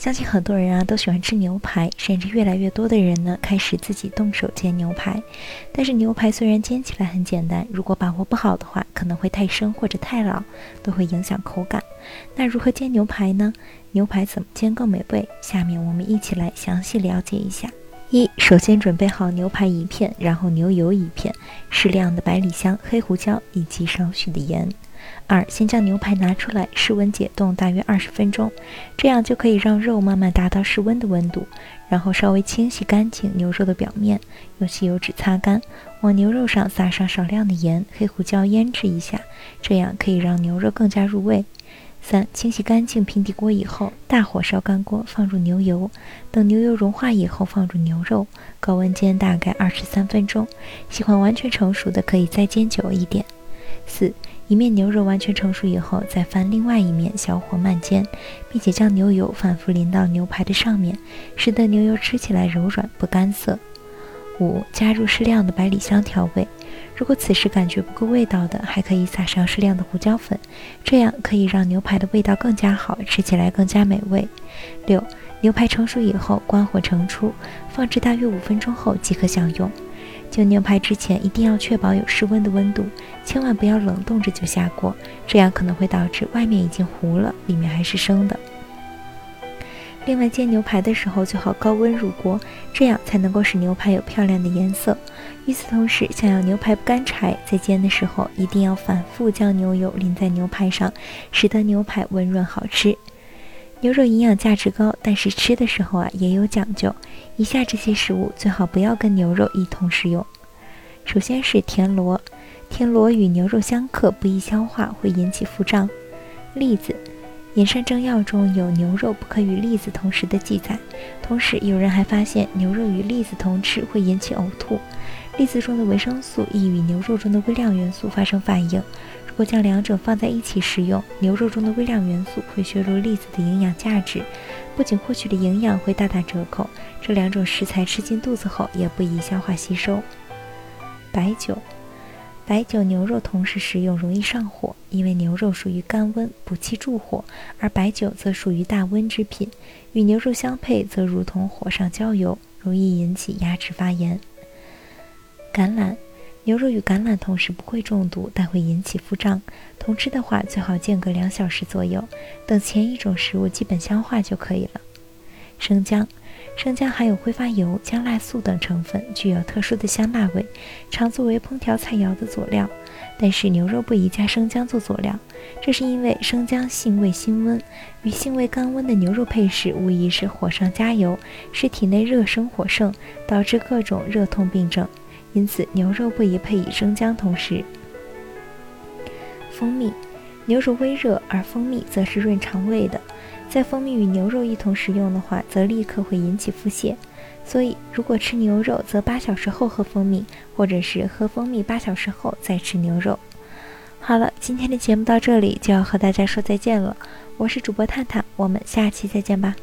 相信很多人啊都喜欢吃牛排，甚至越来越多的人呢开始自己动手煎牛排。但是牛排虽然煎起来很简单，如果把握不好的话，可能会太生或者太老，都会影响口感。那如何煎牛排呢？牛排怎么煎更美味？下面我们一起来详细了解一下。一，首先准备好牛排一片，然后牛油一片，适量的百里香、黑胡椒以及少许的盐。二，先将牛排拿出来，室温解冻大约二十分钟，这样就可以让肉慢慢达到室温的温度。然后稍微清洗干净牛肉的表面，用吸油纸擦干，往牛肉上撒上少量的盐、黑胡椒腌制一下，这样可以让牛肉更加入味。三，清洗干净平底锅以后，大火烧干锅，放入牛油，等牛油融化以后，放入牛肉，高温煎大概二十三分钟。喜欢完全成熟的，可以再煎久一点。四。一面牛肉完全成熟以后，再翻另外一面，小火慢煎，并且将牛油反复淋到牛排的上面，使得牛油吃起来柔软不干涩。五、加入适量的百里香调味，如果此时感觉不够味道的，还可以撒上适量的胡椒粉，这样可以让牛排的味道更加好，吃起来更加美味。六、牛排成熟以后，关火盛出，放置大约五分钟后即可享用。煎牛排之前一定要确保有室温的温度，千万不要冷冻着就下锅，这样可能会导致外面已经糊了，里面还是生的。另外，煎牛排的时候最好高温入锅，这样才能够使牛排有漂亮的颜色。与此同时，想要牛排不干柴，在煎的时候一定要反复将牛油淋在牛排上，使得牛排温润好吃。牛肉营养价值高，但是吃的时候啊也有讲究。以下这些食物最好不要跟牛肉一同食用。首先是田螺，田螺与牛肉相克，不易消化，会引起腹胀。栗子，延善政要中有牛肉不可与栗子同食的记载。同时，有人还发现牛肉与栗子同吃会引起呕吐。栗子中的维生素易与牛肉中的微量元素发生反应。如果将两者放在一起食用，牛肉中的微量元素会削弱栗子的营养价值，不仅获取的营养会大打折扣，这两种食材吃进肚子后也不易消化吸收。白酒，白酒、牛肉同时食用容易上火，因为牛肉属于甘温，补气助火，而白酒则属于大温之品，与牛肉相配则如同火上浇油，容易引起牙齿发炎。橄榄。牛肉与橄榄同时不会中毒，但会引起腹胀。同吃的话，最好间隔两小时左右，等前一种食物基本消化就可以了。生姜，生姜含有挥发油、姜辣素等成分，具有特殊的香辣味，常作为烹调菜肴的佐料。但是牛肉不宜加生姜做佐料，这是因为生姜性味辛温，与性味甘温的牛肉配食，无疑是火上加油，使体内热生火盛，导致各种热痛病症。因此，牛肉不宜配以生姜同食。蜂蜜，牛肉微热，而蜂蜜则是润肠胃的。在蜂蜜与牛肉一同食用的话，则立刻会引起腹泻。所以，如果吃牛肉，则八小时后喝蜂蜜，或者是喝蜂蜜八小时后再吃牛肉。好了，今天的节目到这里就要和大家说再见了。我是主播探探，我们下期再见吧。